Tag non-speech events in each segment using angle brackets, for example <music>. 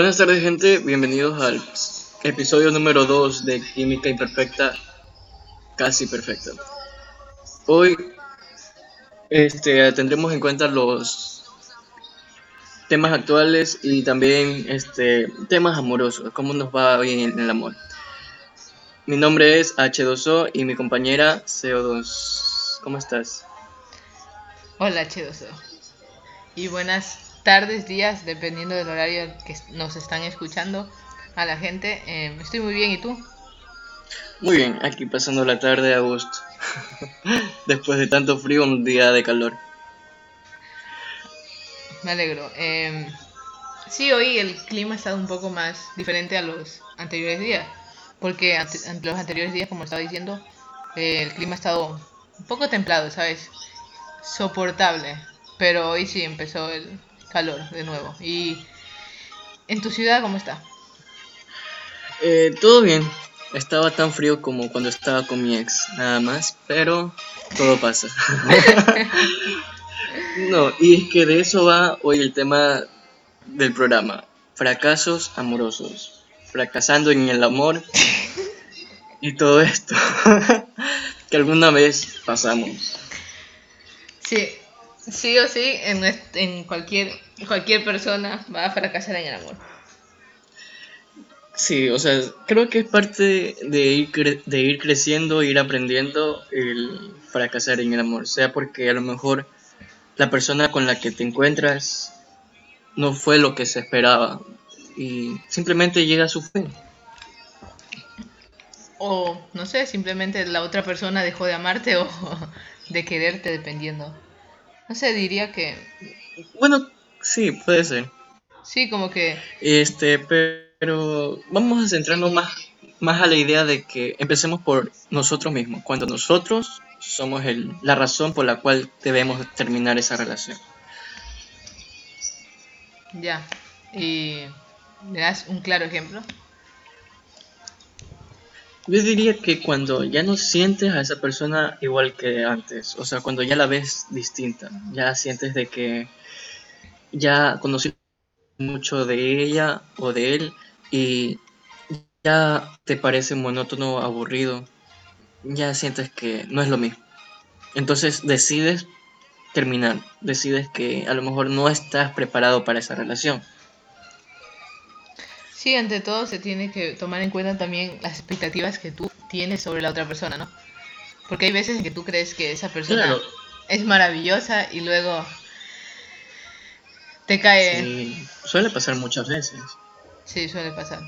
Buenas tardes gente, bienvenidos al episodio número 2 de Química Imperfecta, casi perfecta. Hoy este, tendremos en cuenta los temas actuales y también este, temas amorosos, cómo nos va hoy en el amor. Mi nombre es H2O y mi compañera CO2. ¿Cómo estás? Hola H2O. Y buenas tardes, días, dependiendo del horario que nos están escuchando a la gente. Eh, estoy muy bien, ¿y tú? Muy bien, aquí pasando la tarde de agosto. <laughs> Después de tanto frío, un día de calor. Me alegro. Eh, sí, hoy el clima ha estado un poco más diferente a los anteriores días. Porque ante, los anteriores días, como estaba diciendo, eh, el clima ha estado un poco templado, ¿sabes? Soportable. Pero hoy sí empezó el calor de nuevo. ¿Y en tu ciudad cómo está? Eh, todo bien. Estaba tan frío como cuando estaba con mi ex, nada más, pero todo pasa. <laughs> no, y es que de eso va hoy el tema del programa. Fracasos amorosos. Fracasando en el amor y todo esto <laughs> que alguna vez pasamos. Sí, sí o sí, en, en cualquier, cualquier persona va a fracasar en el amor. Sí, o sea, creo que es parte de ir, de ir creciendo, ir aprendiendo el fracasar en el amor. Sea porque a lo mejor la persona con la que te encuentras no fue lo que se esperaba y simplemente llega a su fin. O, no sé, simplemente la otra persona dejó de amarte o <laughs> de quererte, dependiendo. No sé, diría que... Bueno, sí, puede ser. Sí, como que... Este, pero vamos a centrarnos más, más a la idea de que empecemos por nosotros mismos, cuando nosotros somos el, la razón por la cual debemos terminar esa relación. Ya, ¿y me das un claro ejemplo? Yo diría que cuando ya no sientes a esa persona igual que antes, o sea, cuando ya la ves distinta, ya sientes de que ya conocí mucho de ella o de él y ya te parece monótono, aburrido, ya sientes que no es lo mismo. Entonces decides terminar, decides que a lo mejor no estás preparado para esa relación. Sí, ante todo se tiene que tomar en cuenta también las expectativas que tú tienes sobre la otra persona, ¿no? Porque hay veces en que tú crees que esa persona es maravillosa y luego te cae... Sí, suele pasar muchas veces. Sí, suele pasar.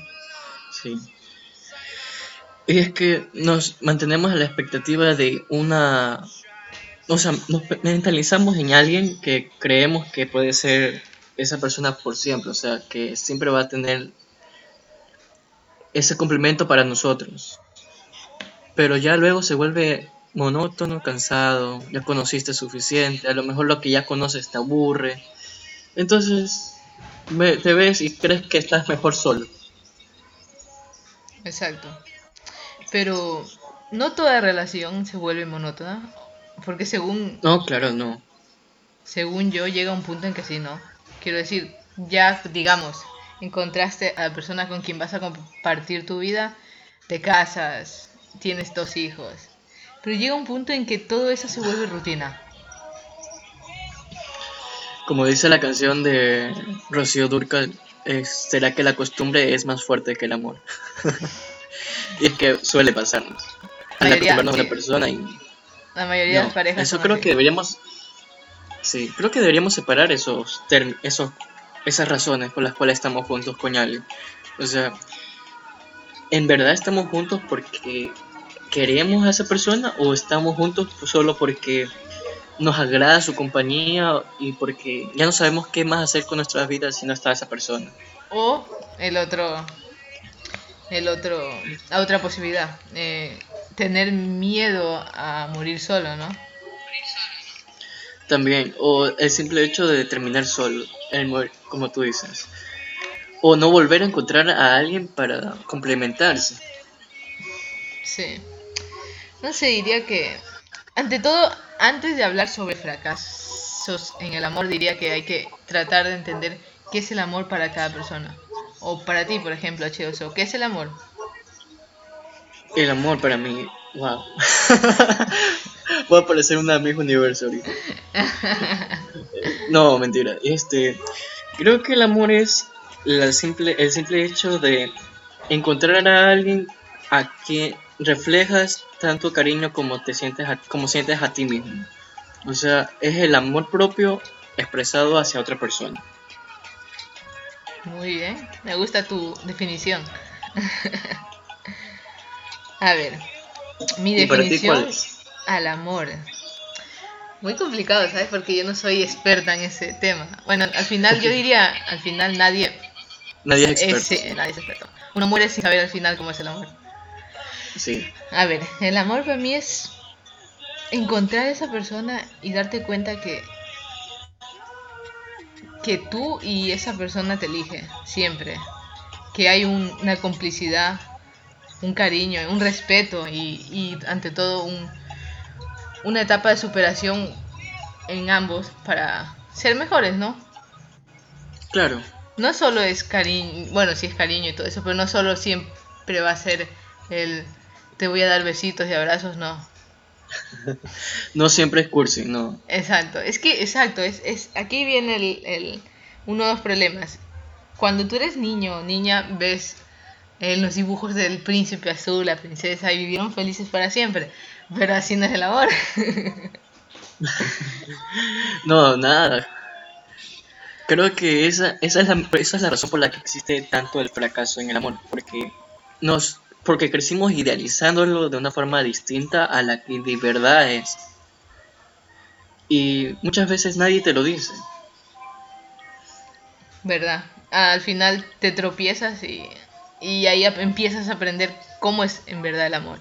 Sí. Y es que nos mantenemos a la expectativa de una... O sea, nos mentalizamos en alguien que creemos que puede ser esa persona por siempre, o sea, que siempre va a tener ese complemento para nosotros. Pero ya luego se vuelve monótono, cansado, ya conociste suficiente, a lo mejor lo que ya conoces te aburre. Entonces te ves y crees que estás mejor solo. Exacto. Pero no toda relación se vuelve monótona, porque según... No, claro, no. Según yo, llega un punto en que sí, ¿no? Quiero decir, ya, digamos, encontraste a la persona con quien vas a compartir tu vida, te casas, tienes dos hijos. Pero llega un punto en que todo eso se vuelve rutina. Como dice la canción de Rocío Durcal, será que la costumbre es más fuerte que el amor. <laughs> y es que suele pasarnos. Al acostumbrarnos a una persona y... La mayoría de las parejas... Eso creo que deberíamos... Sí, creo que deberíamos separar esos, esos esas razones por las cuales estamos juntos con alguien. O sea, ¿en verdad estamos juntos porque queremos a esa persona o estamos juntos solo porque nos agrada su compañía y porque ya no sabemos qué más hacer con nuestras vidas si no está esa persona. O el otro, el otro, la otra posibilidad, eh, tener miedo a morir solo, ¿no? También, o el simple hecho de terminar solo, el como tú dices. O no volver a encontrar a alguien para complementarse. Sí. No sé, diría que ante todo, antes de hablar sobre fracasos en el amor, diría que hay que tratar de entender qué es el amor para cada persona. O para ti, por ejemplo, H2O, ¿qué es el amor? El amor para mí, wow. <laughs> Voy a parecer una misma universo ahorita. No, mentira. Este, creo que el amor es la simple, el simple hecho de encontrar a alguien a quien reflejas tanto cariño como te sientes a, como sientes a ti mismo. O sea, es el amor propio expresado hacia otra persona. Muy bien, me gusta tu definición. <laughs> a ver, mi definición al amor. Muy complicado, ¿sabes? Porque yo no soy experta en ese tema. Bueno, al final yo diría, al final nadie... Nadie es experto. nadie es experto. Uno muere sin saber al final cómo es el amor. Sí. A ver, el amor para mí es encontrar a esa persona y darte cuenta que que tú y esa persona te elige siempre. Que hay una complicidad, un cariño, un respeto y, y ante todo un, una etapa de superación en ambos para ser mejores, ¿no? Claro. No solo es cariño, bueno, sí es cariño y todo eso, pero no solo siempre va a ser el te voy a dar besitos y abrazos, no. <laughs> no siempre es cursi, no. Exacto, es que, exacto, es, es aquí viene el, el, uno de los problemas. Cuando tú eres niño o niña, ves en los dibujos del príncipe azul, la princesa, y vivieron felices para siempre. Pero así no es el amor. <laughs> no, nada. Creo que esa, esa, es la, esa es la razón por la que existe tanto el fracaso en el amor. Porque nos porque crecimos idealizándolo de una forma distinta a la que de verdad es. Y muchas veces nadie te lo dice. ¿Verdad? Al final te tropiezas y, y ahí empiezas a aprender cómo es en verdad el amor.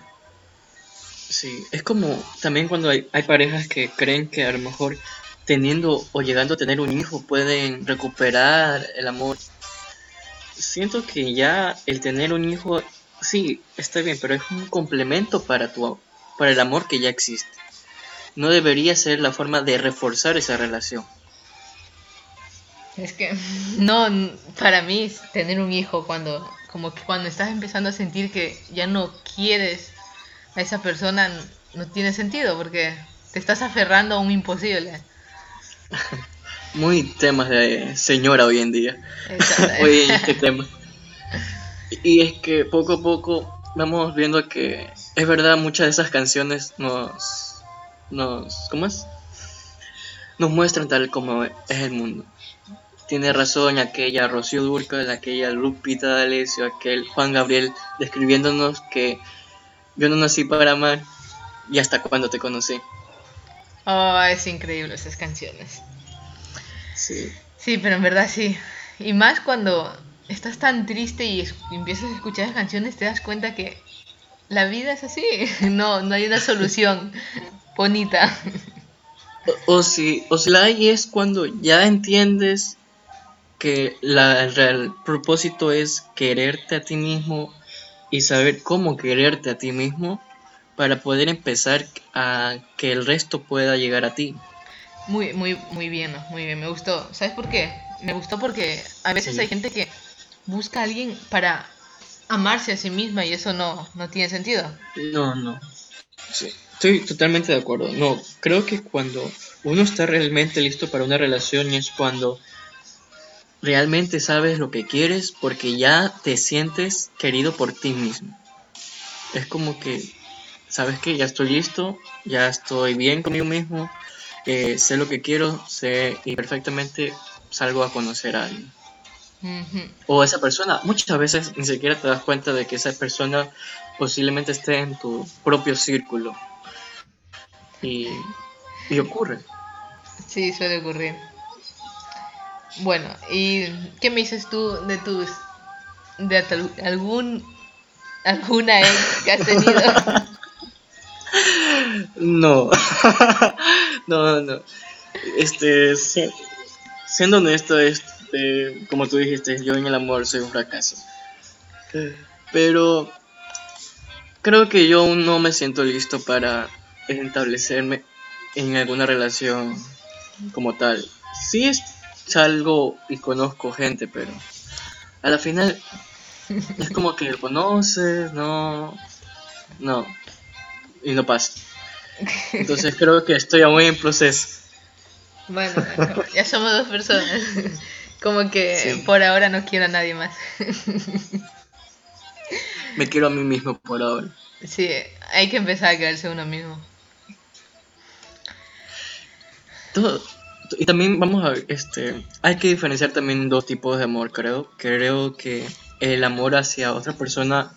Sí, es como también cuando hay, hay parejas que creen que a lo mejor teniendo o llegando a tener un hijo pueden recuperar el amor. Siento que ya el tener un hijo sí, está bien, pero es un complemento para tu para el amor que ya existe. No debería ser la forma de reforzar esa relación. Es que <laughs> no, para mí tener un hijo cuando como que cuando estás empezando a sentir que ya no quieres a esa persona no tiene sentido porque te estás aferrando a un imposible. <laughs> Muy temas de señora hoy en día. <laughs> hoy en este tema. Y es que poco a poco vamos viendo que es verdad, muchas de esas canciones nos. nos ¿Cómo es? Nos muestran tal como es el mundo. Tiene razón aquella Rocío Durcal, aquella Lupita D'Alessio, aquel Juan Gabriel describiéndonos que yo no nací para amar y hasta cuando te conocí. Oh, es increíble esas canciones. Sí. Sí, pero en verdad sí. Y más cuando estás tan triste y empiezas a escuchar las canciones, te das cuenta que la vida es así. <laughs> No, no hay una solución <laughs> bonita. O, si, o si la hay es cuando ya entiendes que la, el real propósito es quererte a ti mismo y saber cómo quererte a ti mismo para poder empezar a que el resto pueda llegar a ti. Muy, muy, muy bien, muy bien, me gustó. ¿Sabes por qué? Me gustó porque a veces hay gente que busca a alguien para amarse a sí misma y eso no, no tiene sentido. No, no. Sí, estoy totalmente de acuerdo. No, creo que cuando uno está realmente listo para una relación es cuando realmente sabes lo que quieres porque ya te sientes querido por ti mismo. Es como que, sabes que ya estoy listo, ya estoy bien conmigo mismo, eh, sé lo que quiero, sé y perfectamente salgo a conocer a alguien. O esa persona, muchas veces ni siquiera te das cuenta de que esa persona posiblemente esté en tu propio círculo. Y, y ocurre. Sí, suele ocurrir. Bueno, ¿y qué me dices tú de tus... de algún... alguna que has tenido? <laughs> no. <laughs> no, no. Este, siendo honesto, este como tú dijiste, yo en el amor soy un fracaso. Pero creo que yo aún no me siento listo para establecerme en alguna relación como tal. Sí salgo y conozco gente, pero a la final es como que lo conoces, no, no, y no pasa. Entonces creo que estoy aún en proceso. Bueno, ya somos dos personas. Como que por ahora no quiero a nadie más. Me quiero a mí mismo por ahora. Sí, hay que empezar a quererse uno mismo. Todo, y también vamos a ver, este, hay que diferenciar también dos tipos de amor, creo. Creo que el amor hacia otra persona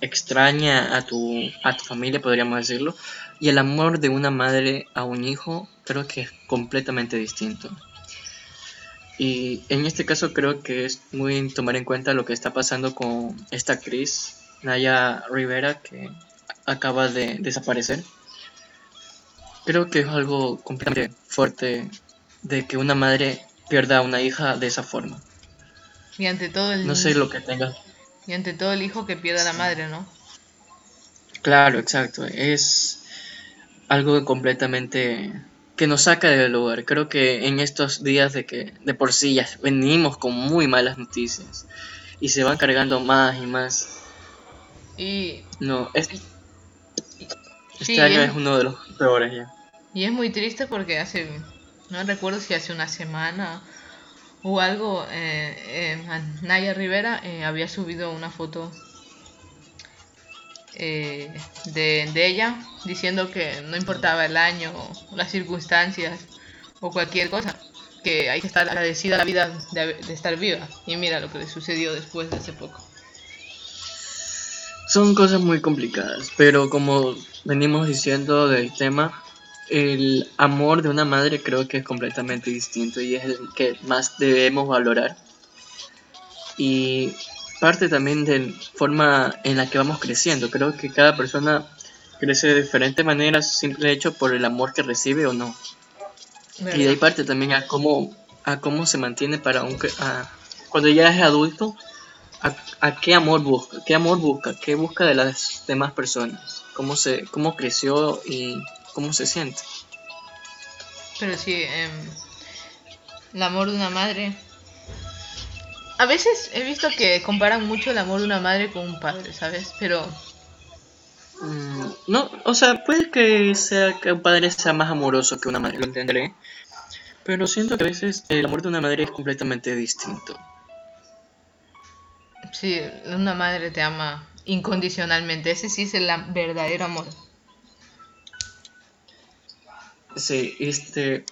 extraña a tu, a tu familia, podríamos decirlo, y el amor de una madre a un hijo creo que es completamente distinto. Y en este caso creo que es muy tomar en cuenta lo que está pasando con esta actriz, Naya Rivera, que acaba de desaparecer. Creo que es algo completamente fuerte de que una madre pierda a una hija de esa forma. Y ante todo el... No sé lo que tenga. Y ante todo el hijo que pierda a la madre, ¿no? Claro, exacto. Es algo completamente que nos saca del lugar. Creo que en estos días de que de por sí ya venimos con muy malas noticias y se van cargando más y más. Y no, este año es, uno de los peores ya. Y es muy triste porque hace, no recuerdo si hace una semana o algo, eh, eh Naya Rivera eh, había subido una foto eh, de, ella diciendo que no importaba el año, las circunstancias o cualquier cosa, que hay que estar agradecida a la vida de, estar viva. Y mira lo que le sucedió después de hace poco. Son cosas muy complicadas, pero como venimos diciendo del tema, el amor de una madre creo que es completamente distinto y es el que más debemos valorar. Y parte también de forma en la que vamos creciendo. Creo que cada persona crece de diferente manera, simple hecho por el amor que recibe o no. Y de ahí parte también a cómo, a cómo se mantiene para un... A, cuando ya es adulto, a, qué amor busca, qué amor busca, qué busca de las demás personas, cómo, se, cómo creció y cómo se siente. Pero sí, em, el amor de una madre a veces he visto que comparan mucho el amor de una madre con un padre, ¿sabes? Pero... Mm, no, o sea, puede que sea que un padre sea más amoroso que una madre, lo entenderé. Pero siento que a veces el amor de una madre es completamente distinto. Sí, una madre te ama incondicionalmente. Ese sí es el verdadero amor. Sí, este.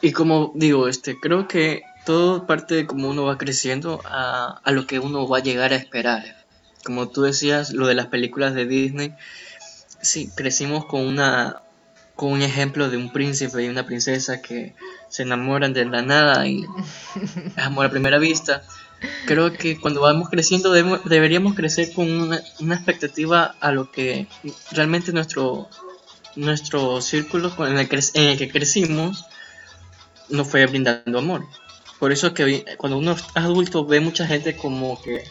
Y como digo, este, creo que todo parte de cómo uno va creciendo a, a, lo que uno va a llegar a esperar. Como tú decías, lo de las películas de Disney, sí, crecimos con una con un ejemplo de un príncipe y una princesa que se enamoran de la nada y amor a primera vista. Creo que cuando vamos creciendo deberíamos crecer con una, una, expectativa a lo que realmente nuestro, nuestro círculo en el, en el que crecimos nos fue brindando amor. Por eso que cuando uno es adulto ve mucha gente como que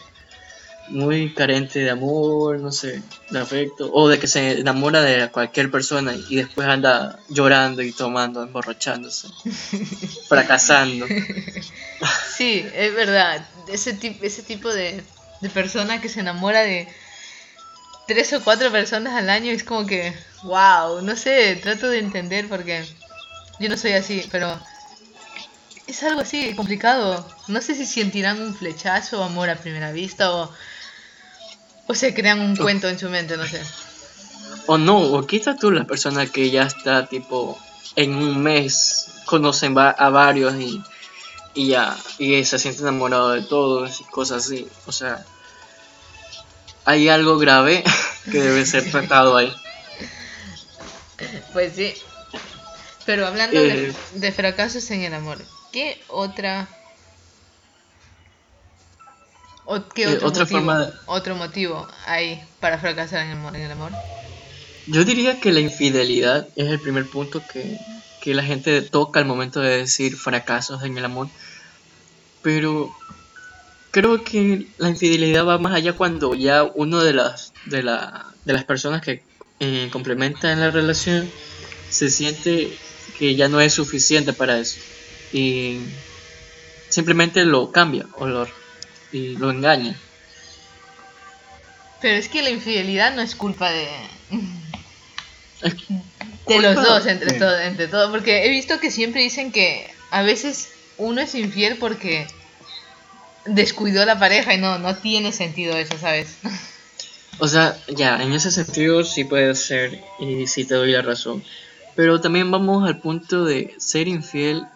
muy carente de amor, no sé, de afecto, o de que se enamora de cualquier persona y después anda llorando y tomando, emborrachándose, <laughs> fracasando. Sí, es verdad, ese, tipo ese tipo de, de persona que se enamora de tres o cuatro personas al año es como que, wow, no sé, trato de entender porque yo no soy así, pero es algo así complicado. No sé si sentirán un flechazo, amor a primera vista o, o se crean un cuento en su mente, no sé. O no, o quizás tú la persona que ya está tipo en un mes conocen a varios y, y ya y se siente enamorado de todos y cosas así. O sea, hay algo grave <laughs> que debe ser tratado ahí. Pues sí. Pero hablando de, eh, de fracasos en el amor, ¿Qué otra... O, ¿Qué eh, otro, motivo, otro motivo hay para fracasar en el, amor, en el amor? Yo diría que la infidelidad es el primer punto que, que la gente toca al momento de decir fracasos en el amor. Pero creo que la infidelidad va más allá cuando ya uno de las, de la, de las personas que eh, complementan la relación se siente que ya no es suficiente para eso y simplemente lo cambia o lo, y lo engaña. Pero es que la infidelidad no es culpa de. Es De los dos, entre de- todo, entre todo. Porque he visto que siempre dicen que a veces uno es infiel porque descuidó a la pareja y no, no tiene sentido eso, ¿sabes? <laughs> O sea, ya, en ese sentido sí puede ser y sí te doy la razón. Pero también vamos al punto de ser infiel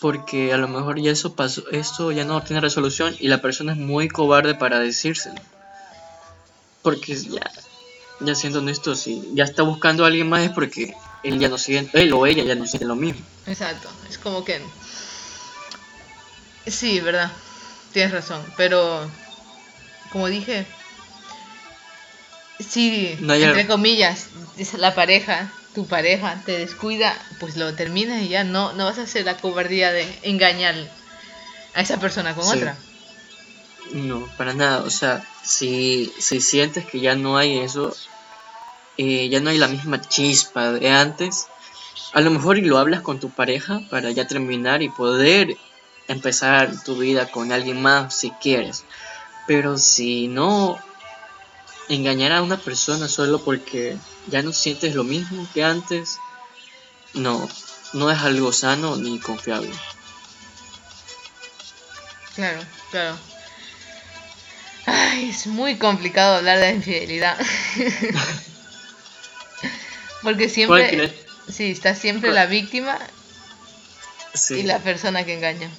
porque a lo mejor ya eso pasó, esto ya no tiene resolución y la persona es muy cobarde para decírselo. Porque ya, ya siendo honesto, si ya está buscando a alguien más es porque él ya no siente, él o ella ya no siente lo mismo. Exacto, es como que... Sí, verdad, tienes razón, pero como dije, si, No entre comillas, es la pareja, tu pareja te descuida, pues lo terminas y ya no, no vas a hacer la cobardía de engañar a esa persona con Sí. otra. No, para nada. O sea, si, si sientes que ya no hay eso, eh, ya no hay la misma chispa de antes, a lo mejor y lo hablas con tu pareja para ya terminar y poder empezar tu vida con alguien más si quieres. Pero si no, engañar a una persona solo porque ya no sientes lo mismo que antes, no, no es algo sano ni confiable. Claro, claro. Ay, es muy complicado hablar de infidelidad. <laughs> Porque siempre, sí, está siempre la víctima sí. y la persona que engaña.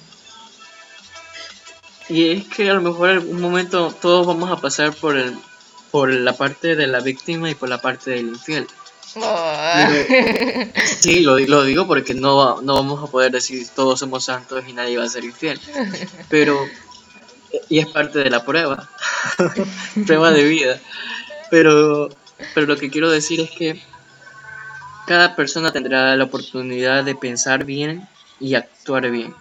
Y es que a lo mejor en algún momento todos vamos a pasar por el por la parte de la víctima y por la parte del infiel. Oh. <laughs> Sí, lo, lo digo porque no, no vamos a poder decir todos somos santos y nadie va a ser infiel. Pero, y es parte de la prueba, <laughs> prueba de vida. Pero, pero lo que quiero decir es que cada persona tendrá la oportunidad de pensar bien y actuar bien.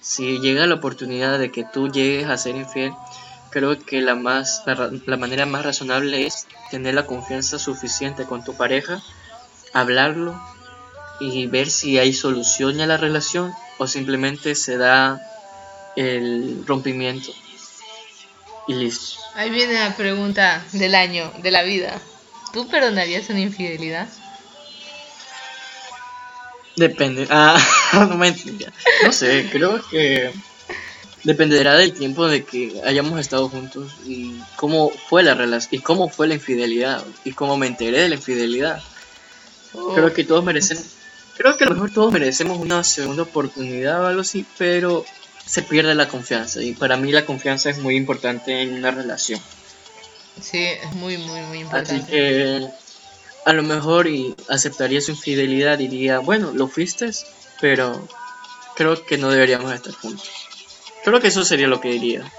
Si llega la oportunidad de que tú llegues a ser infiel, creo que la, más, la, la manera más razonable es tener la confianza suficiente con tu pareja, hablarlo y ver si hay solución a la relación o simplemente se da el rompimiento y listo. Ahí viene la pregunta del año, de la vida. ¿Tú perdonarías una infidelidad? Depende. Ah, <laughs> no mentira. No sé, creo que dependerá del tiempo de que hayamos estado juntos y cómo fue la relación y cómo fue la infidelidad y cómo me enteré de la infidelidad. Oh, Creo que todos merecen creo que a lo mejor todos merecemos una segunda oportunidad o algo así, pero se pierde la confianza y para mí la confianza es muy importante en una relación. Sí, es muy, muy, muy Así importante. que a lo mejor y aceptaría su infidelidad, diría, bueno, lo fuiste, pero creo que no deberíamos estar juntos. Creo que eso sería lo que diría.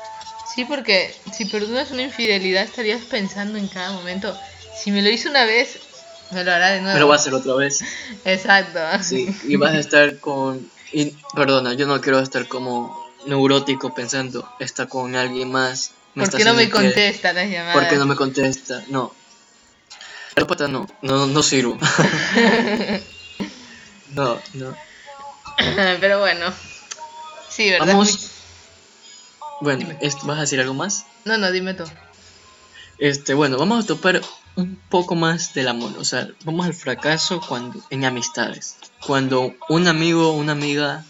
Sí, porque si perdonas una infidelidad estarías pensando en cada momento, si me lo hizo una vez, me lo hará de nuevo. Me lo va a hacer otra vez. <laughs> Exacto. Sí, y vas a estar con... Y, perdona, yo no quiero estar como neurótico pensando, está con alguien más. ¿Por está qué no me infiel, contesta las llamadas? ¿Por qué no me contesta? No. La respuesta no, no, no sirvo. <laughs> <laughs> no, no. Pero bueno. Sí, ¿verdad? Vamos. Bueno, ¿vas a decir algo más? No, no, dime tú. Este, bueno, vamos a topar un poco más del amor. O sea, vamos al fracaso cuando en amistades. Cuando un amigo o una amiga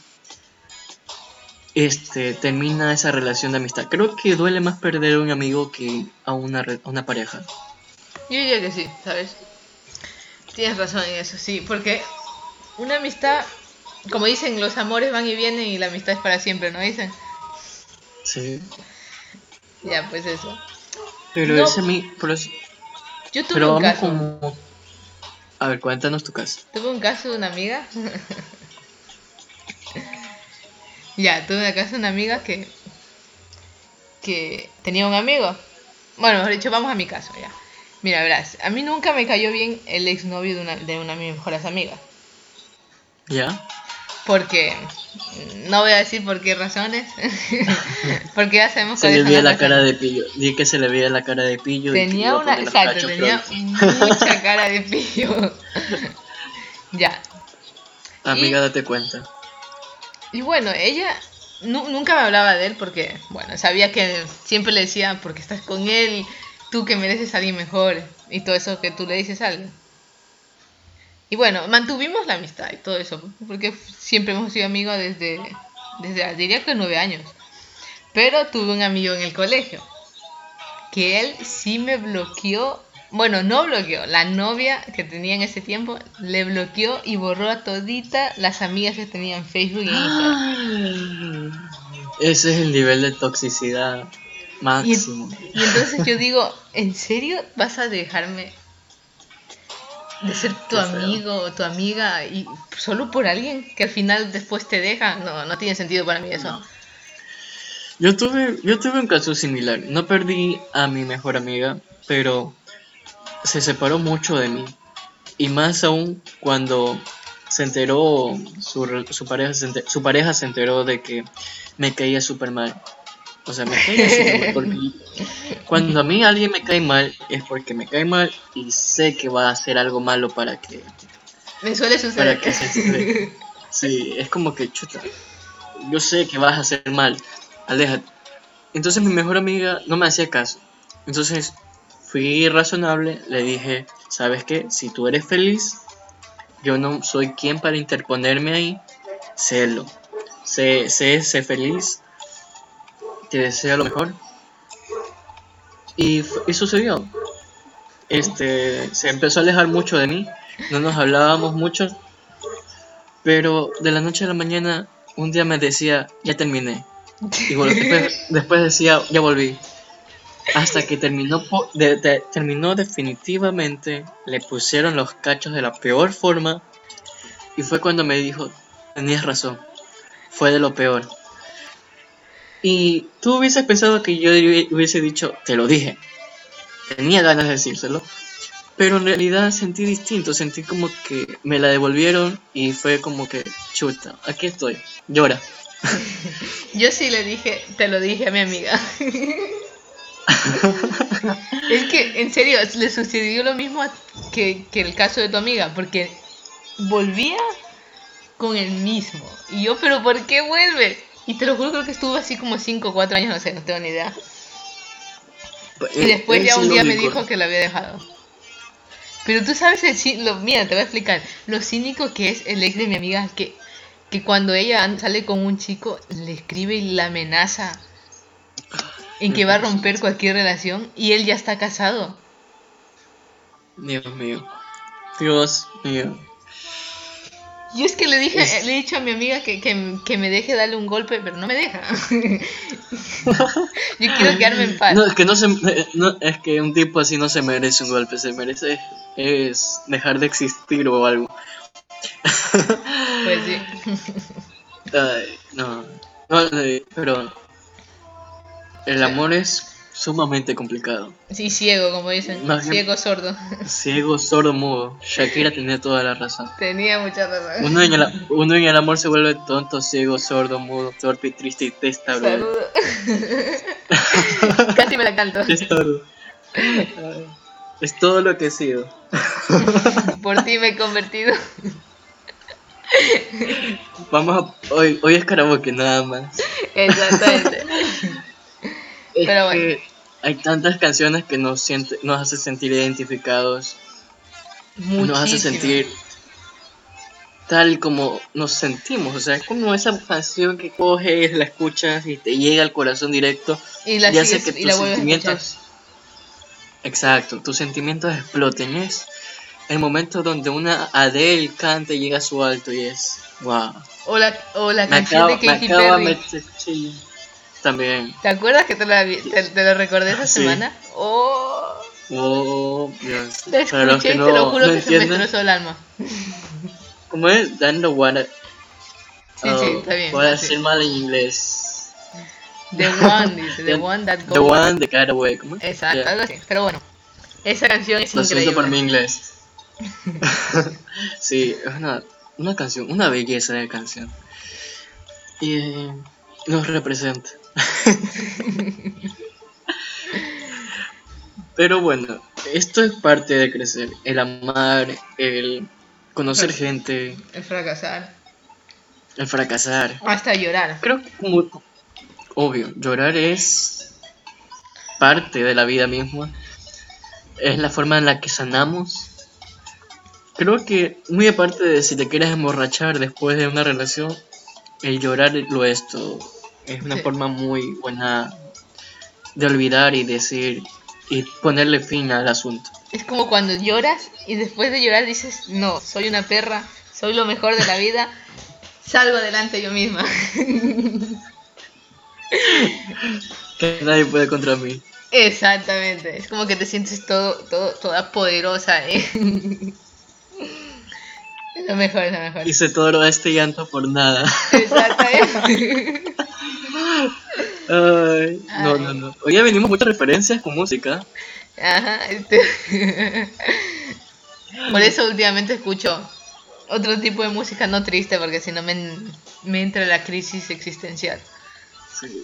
este, termina esa relación de amistad. Creo que duele más perder a un amigo que a una, a una pareja. Yo diría que sí, ¿sabes? Tienes razón en eso, sí, porque una amistad, como dicen, los amores van y vienen y la amistad es para siempre, ¿no dicen? Sí. Ya, pues eso. Pero No. ese mi... Pero, es- Yo tuve pero un vamos caso. como... A ver, cuéntanos tu caso. Tuve un caso de una amiga. ya, tuve un caso de una amiga que. que tenía un amigo. Bueno, mejor dicho, vamos a mi caso ya. Mira, verás, a mí nunca me cayó bien el exnovio de una de una de mis mejores amigas. ¿Ya? Porque. No voy a decir por qué razones. <laughs> porque ya sabemos Se le veía la cara de pillo. Di que se le veía la cara de pillo. Tenía una. Exacto, tenía pronto. mucha <laughs> cara de pillo. <laughs> ya. Amiga, date cuenta. Y bueno, ella nu- nunca me hablaba de él porque, bueno, sabía que siempre le decía, porque estás con él, tú que mereces a alguien mejor y todo eso que tú le dices a alguien. Y bueno, mantuvimos la amistad y todo eso, porque siempre hemos sido amigos desde, desde diría que nueve años. Pero tuve un amigo en el colegio que él sí me bloqueó. Bueno, no bloqueó. La novia que tenía en ese tiempo le bloqueó y borró a todita las amigas que tenía en Facebook y Instagram. Ese es el nivel de toxicidad Y, máximo. y entonces yo digo, ¿en serio vas a dejarme de ser tu Qué feo. amigo o tu amiga y solo por alguien que al final después te deja? No, no tiene sentido para mí eso. No. Yo tuve, yo tuve un caso similar. No perdí a mi mejor amiga, pero se separó mucho de mí. Y más aún cuando se enteró, su, su, pareja, se enter- su pareja se enteró de que me caía súper mal. O sea, me mal. Porque cuando a mí alguien me cae mal, es porque me cae mal y sé que va a hacer algo malo para que Me suele para suceder. que se. <laughs> Sí, es como que chuta. Yo sé que vas a hacer mal. Aléjate. Entonces mi mejor amiga no me hacía caso. Entonces fui razonable, le dije, ¿sabes qué? Si tú eres feliz, yo no soy quien para interponerme ahí. Sélo. Sé, sé, sé feliz. Te deseo lo mejor. Y, y sucedió. Este, se empezó a alejar mucho de mí. No nos hablábamos mucho. Pero de la noche a la mañana, un día me decía, ya terminé. Y bueno, después, <laughs> después decía, ya volví. Hasta que terminó, de- terminó definitivamente, le pusieron los cachos de la peor forma. Y fue cuando me dijo, tenías razón, fue de lo peor. Y tú hubieses pensado que yo hubi- hubiese dicho, te lo dije. Tenía ganas de decírselo. Pero en realidad sentí distinto, sentí como que me la devolvieron y fue como que, chuta, aquí estoy, llora. <laughs> Yo sí le dije, te lo dije a mi amiga. <laughs> es que, en serio, le sucedió lo mismo que, que el caso de tu amiga, porque volvía con el mismo. Y yo, pero ¿por qué vuelve? Y te lo juro, creo que estuvo así como 5 o 4 años, no sé, no tengo ni idea. Y después ya un día me dijo que lo había dejado. Pero tú sabes, el, lo, mira, te voy a explicar. Lo cínico que es el ex de mi amiga, que, que cuando ella sale con un chico, le escribe y la amenaza en que va a romper cualquier relación y él ya está casado. Dios mío, Dios mío. Yo es que le dije, Es- le he dicho a mi amiga que, que, que me deje darle un golpe, pero no me deja. <laughs> Yo quiero quedarme en paz. No, es que no se, eh, no, es que un tipo así no se merece un golpe, se merece es dejar de existir o algo. Pues sí. <laughs> Ay, no, no, eh, pero el amor es sumamente complicado. Sí, ciego, como dicen. Más Ciego, sordo. Ciego, sordo, mudo. Shakira tenía toda la razón. Tenía mucha razón. Uno en, el, uno en el amor se vuelve tonto, ciego, sordo, mudo, torpe, triste y testa, bro. Saludo. <laughs> Casi me la canto. Es todo. Es todo lo que he sido. Por ti me he convertido. Vamos a, hoy, hoy es karaoke nada más. Exactamente. Es Pero que hay tantas canciones que nos, siente, nos hace sentir identificados, nos hace sentir tal como nos sentimos. O sea, es como esa canción que coges, la escuchas y te llega al corazón directo Y la y hace que y tus la a sentimientos. Exacto, tus sentimientos exploten. Es el momento donde una Adele canta y llega a su alto y es. ¡Wow! O la, o la canción acaba, de Katy Perry. También. ¿Te acuerdas que te, la vi- te, te lo recordé esa Sí. semana? Oh, Oh, Dios. la Para los escuché que y no, te lo juro no que se me entienden, destrozó el alma. ¿cómo es? Dan the one. Sí, sí, está bien, Voy a decir mal en inglés. The One, dice, The <laughs> The- One That The Goes. one, the got away. ¿Cómo? Exacto, Ya. algo así. Pero bueno, esa canción es Lo siento increíble. por mi inglés. <laughs> <laughs> sí, es una, una canción, una belleza de canción. Y eh, nos representa. <laughs> Pero bueno, esto es parte de crecer. El amar, el conocer gente, El fracasar. El fracasar. Hasta llorar. Creo que como obvio, llorar es parte de la vida misma. Es la forma en la que sanamos. Creo que muy aparte de si te quieres emborrachar después de una relación, el llorar lo es todo. Es una Sí. forma muy buena de olvidar y decir y ponerle fin al asunto. Es como cuando lloras y después de llorar dices, no, soy una perra, soy lo mejor de la vida, salgo adelante yo misma. <laughs> Que nadie puede contra mí. Exactamente, es como que te sientes todo, todo, toda poderosa. ¿eh? Es lo mejor, es lo mejor. Hice todo este llanto por nada. Exactamente. <laughs> Ay, no, no, no. Hoy ya venimos muchas referencias con música. Ajá, este... Por eso últimamente escucho otro tipo de música no triste, porque si no me, me entra la crisis existencial. Sí.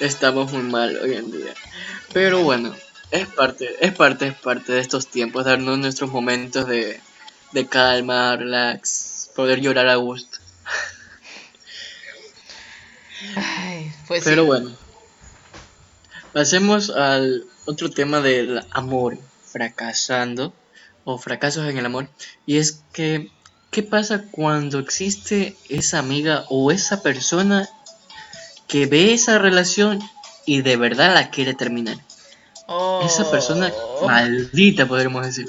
Estamos muy mal hoy en día. Pero bueno, es parte, es parte, es parte de estos tiempos, darnos nuestros momentos de, de calma, relax, poder llorar a gusto. Ay, pues Pero sí. bueno, pasemos al otro tema del amor fracasando o fracasos en el amor. Y es que, ¿qué pasa cuando existe esa amiga o esa persona que ve esa relación y de verdad la quiere terminar? Oh. Esa persona maldita, podríamos decir.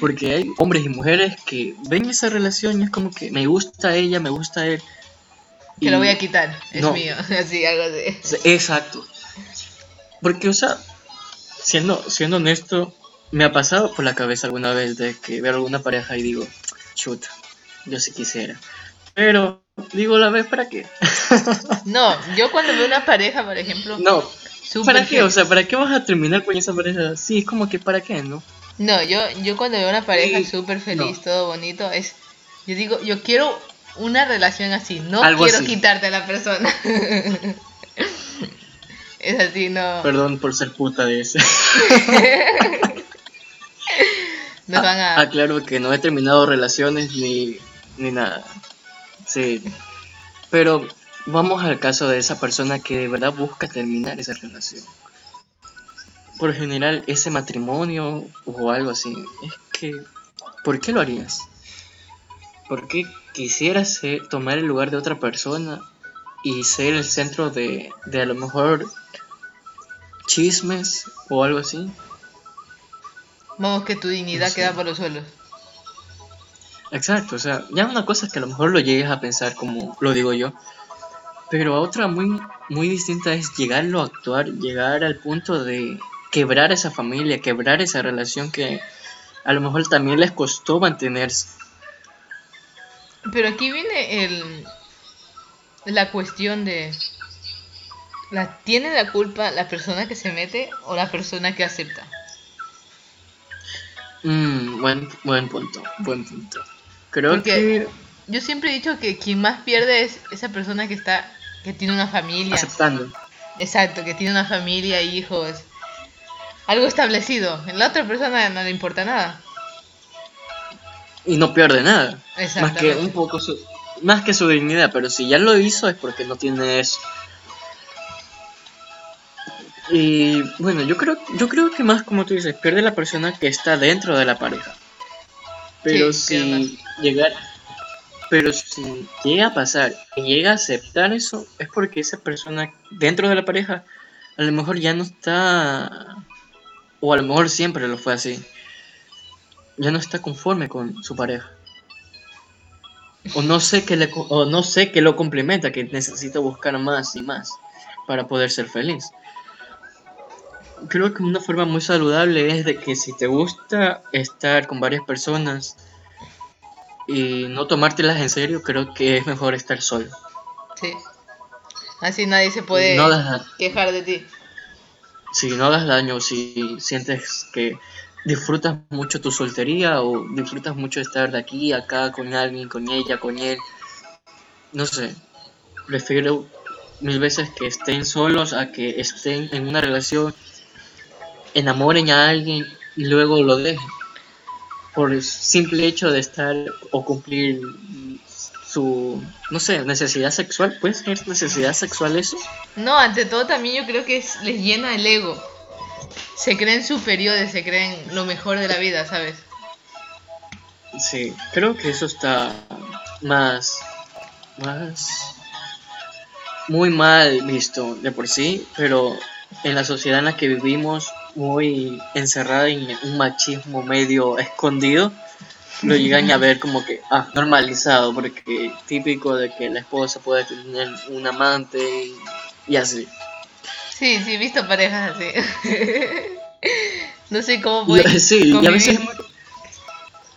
Porque hay hombres y mujeres que ven esa relación y es como que me gusta ella, me gusta él. Que lo voy a quitar, es No. mío, <laughs> así, algo así. Exacto. Porque, o sea, siendo, siendo honesto, me ha pasado por la cabeza alguna vez de que veo alguna pareja y digo, chuta, yo sí quisiera. Pero, digo, la vez, ¿para qué? <laughs> No, yo cuando veo una pareja, por ejemplo, No, ¿para qué? O sea, ¿para qué vas a terminar con esa pareja? Sí, es como que, ¿para qué, no? No, yo, yo cuando veo una pareja súper feliz, no. todo bonito, es. Yo digo, yo quiero una relación así, no Algo quiero así. quitarte a la persona. <laughs> es así, no. Perdón por ser puta de ese. <laughs> Nos van a. Aclaro que no he terminado relaciones ni, ni nada. Sí. Pero vamos al caso de esa persona que de verdad busca terminar esa relación. Por general, ese matrimonio o algo así, es que, ¿por qué lo harías? ¿Por qué quisieras ser- tomar el lugar de otra persona y ser el centro de, de a lo mejor chismes o algo así? Vamos, que tu dignidad Sí. queda por los suelos. Exacto, o sea, ya una cosa es que a lo mejor lo llegues a pensar como lo digo yo, pero otra muy, muy distinta es llegarlo a actuar, llegar al punto de quebrar esa familia, quebrar esa relación que a lo mejor también les costó mantenerse. Pero aquí viene el. La cuestión de. La, ¿Tiene la culpa la persona que se mete o la persona que acepta? Mm, buen, buen punto, buen punto. Creo Porque- que Yo siempre he dicho que quien más pierde es esa persona que está. que tiene una familia. aceptando. Exacto, que tiene una familia, hijos. Algo establecido. En la otra persona no le importa nada. Y no pierde nada. Más que un poco su, más que su dignidad, pero si ya lo hizo es porque no tiene eso. Y bueno, yo creo, yo creo que más como tú dices, pierde la persona que está dentro de la pareja. Pero Sí, si llegar, pero si llega a pasar y llega a aceptar eso, es porque esa persona dentro de la pareja a lo mejor ya no está, o a lo mejor siempre lo fue así, ya no está conforme con su pareja. O no sé que le, o no sé que lo complementa, que necesita buscar más y más para poder ser feliz. Creo que una forma muy saludable es de que si te gusta estar con varias personas y no tomártelas en serio, creo que es mejor estar solo. Sí. Así nadie se puede No quejar de ti. si no hagas daño, si sientes que disfrutas mucho tu soltería o disfrutas mucho estar de aquí acá con alguien, con ella, con él, no sé, prefiero mil veces que estén solos a que estén en una relación, enamoren a alguien y luego lo dejen. Por el simple hecho de estar o cumplir su, no sé, necesidad sexual. ¿Puede ser necesidad sexual eso? No, ante todo también yo creo que es- les llena el ego. Se creen superiores, se creen lo mejor de la vida, ¿sabes? Sí, creo que eso está más, más, muy mal visto de por sí, pero en la sociedad en la que vivimos, muy encerrada en un machismo medio escondido, lo llegan a ver como que, ah, normalizado, porque típico de que la esposa puede tener un amante y, y así. Sí, sí, he visto parejas así. <laughs> no sé cómo voy <laughs> Sí, y a veces.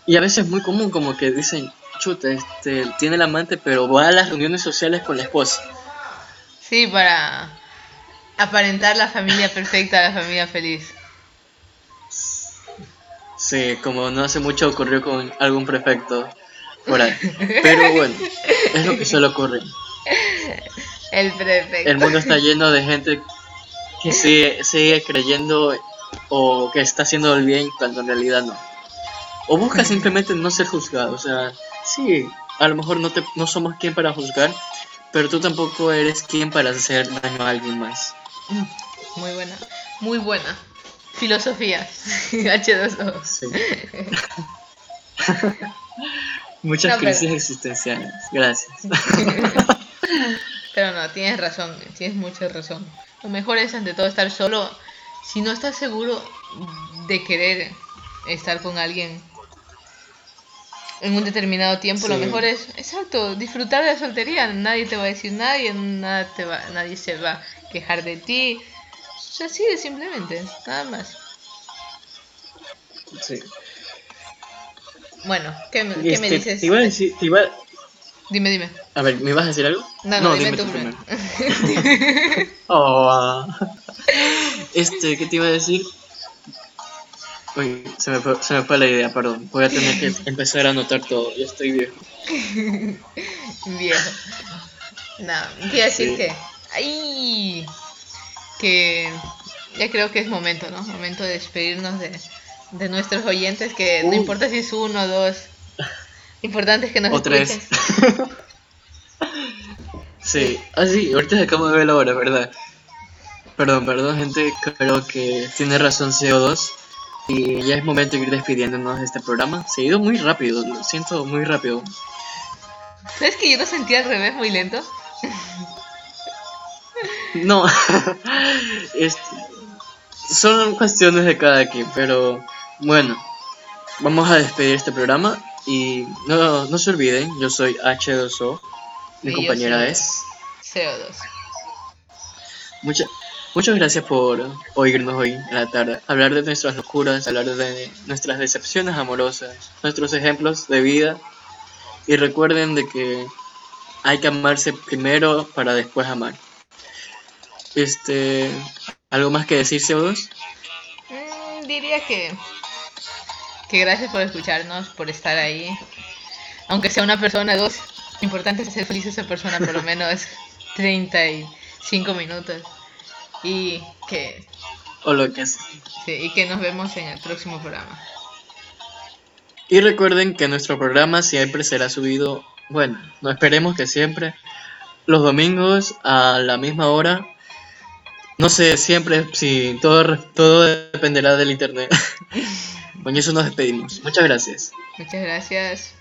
Y a veces es muy común como que dicen, chuta, este, tiene el amante, pero va a las reuniones sociales con la esposa. Sí, para aparentar la familia perfecta, la familia feliz. Sí, como no hace mucho ocurrió con algún prefecto por ahí. Pero bueno, es lo que suele ocurrir. <laughs> El perfecto. El mundo está lleno de gente que sigue, sigue creyendo o que está haciendo el bien cuando en realidad no. O busca simplemente no ser juzgado. O sea, sí, a lo mejor no, te, no somos quien para juzgar, pero tú tampoco eres quien para hacer daño a alguien más. Mm, Muy buena, muy buena. Filosofía. <laughs> H2O. Sí. <laughs> Muchas No, pero- crisis existenciales. Gracias. <laughs> Pero no, tienes razón, tienes mucha razón. Lo mejor es ante todo estar solo. Si no estás seguro de querer estar con alguien en un determinado tiempo, lo mejor es, exacto, disfrutar de la soltería. Nadie te va a decir nadie, nada te va, nadie se va a quejar de ti. O sea, así de simplemente, nada más. Sí. Bueno, ¿qué, me- qué me Este, dices? Te iba a decir, te iba- Dime, dime. A ver, ¿me vas a decir algo? No, no, dime, dime tú primero. primero. <laughs> Oh, ah. Este, ¿qué te iba a decir? Uy, se me, fue, se me fue la idea, perdón. Voy a tener que <laughs> empezar a anotar todo. Ya estoy viejo. <laughs> Viejo. No, quiero decir Sí. que. ¡Ay! Que ya creo que es momento, ¿no? Momento de despedirnos de, de nuestros oyentes, que no importa si es uno o dos. Importante es que nos O tres. <laughs> Sí, ah, sí, ahorita acabo de ver la hora, ¿verdad? Perdón, perdón, gente, creo que tiene razón CO2 y ya es momento de ir despidiéndonos de este programa. Se ha ido muy rápido, lo siento muy rápido. ¿Sabes que yo lo sentía al revés, muy lento? <laughs> No, <laughs> este, son cuestiones de cada quien, pero bueno, vamos a despedir este programa y no, no se olviden, yo soy H2O, mi Y compañera es. CO2. Muchas muchas gracias por oírnos hoy en la tarde, hablar de nuestras locuras, hablar de nuestras decepciones amorosas, nuestros ejemplos de vida y recuerden de que hay que amarse primero para después amar. Este, ¿algo más que decir, CO2? Mm, diría que. Que gracias por escucharnos, por estar ahí. Aunque sea una persona, dos. Importante es hacer feliz a esa persona por lo <laughs> menos 35 minutos. Y que, O lo que sea. sí, y que nos vemos en el próximo programa. Y recuerden que nuestro programa siempre será subido, bueno, no esperemos que siempre, los domingos a la misma hora. No sé siempre si todo, todo dependerá del internet. <laughs> Con eso nos despedimos. Muchas gracias. Muchas gracias.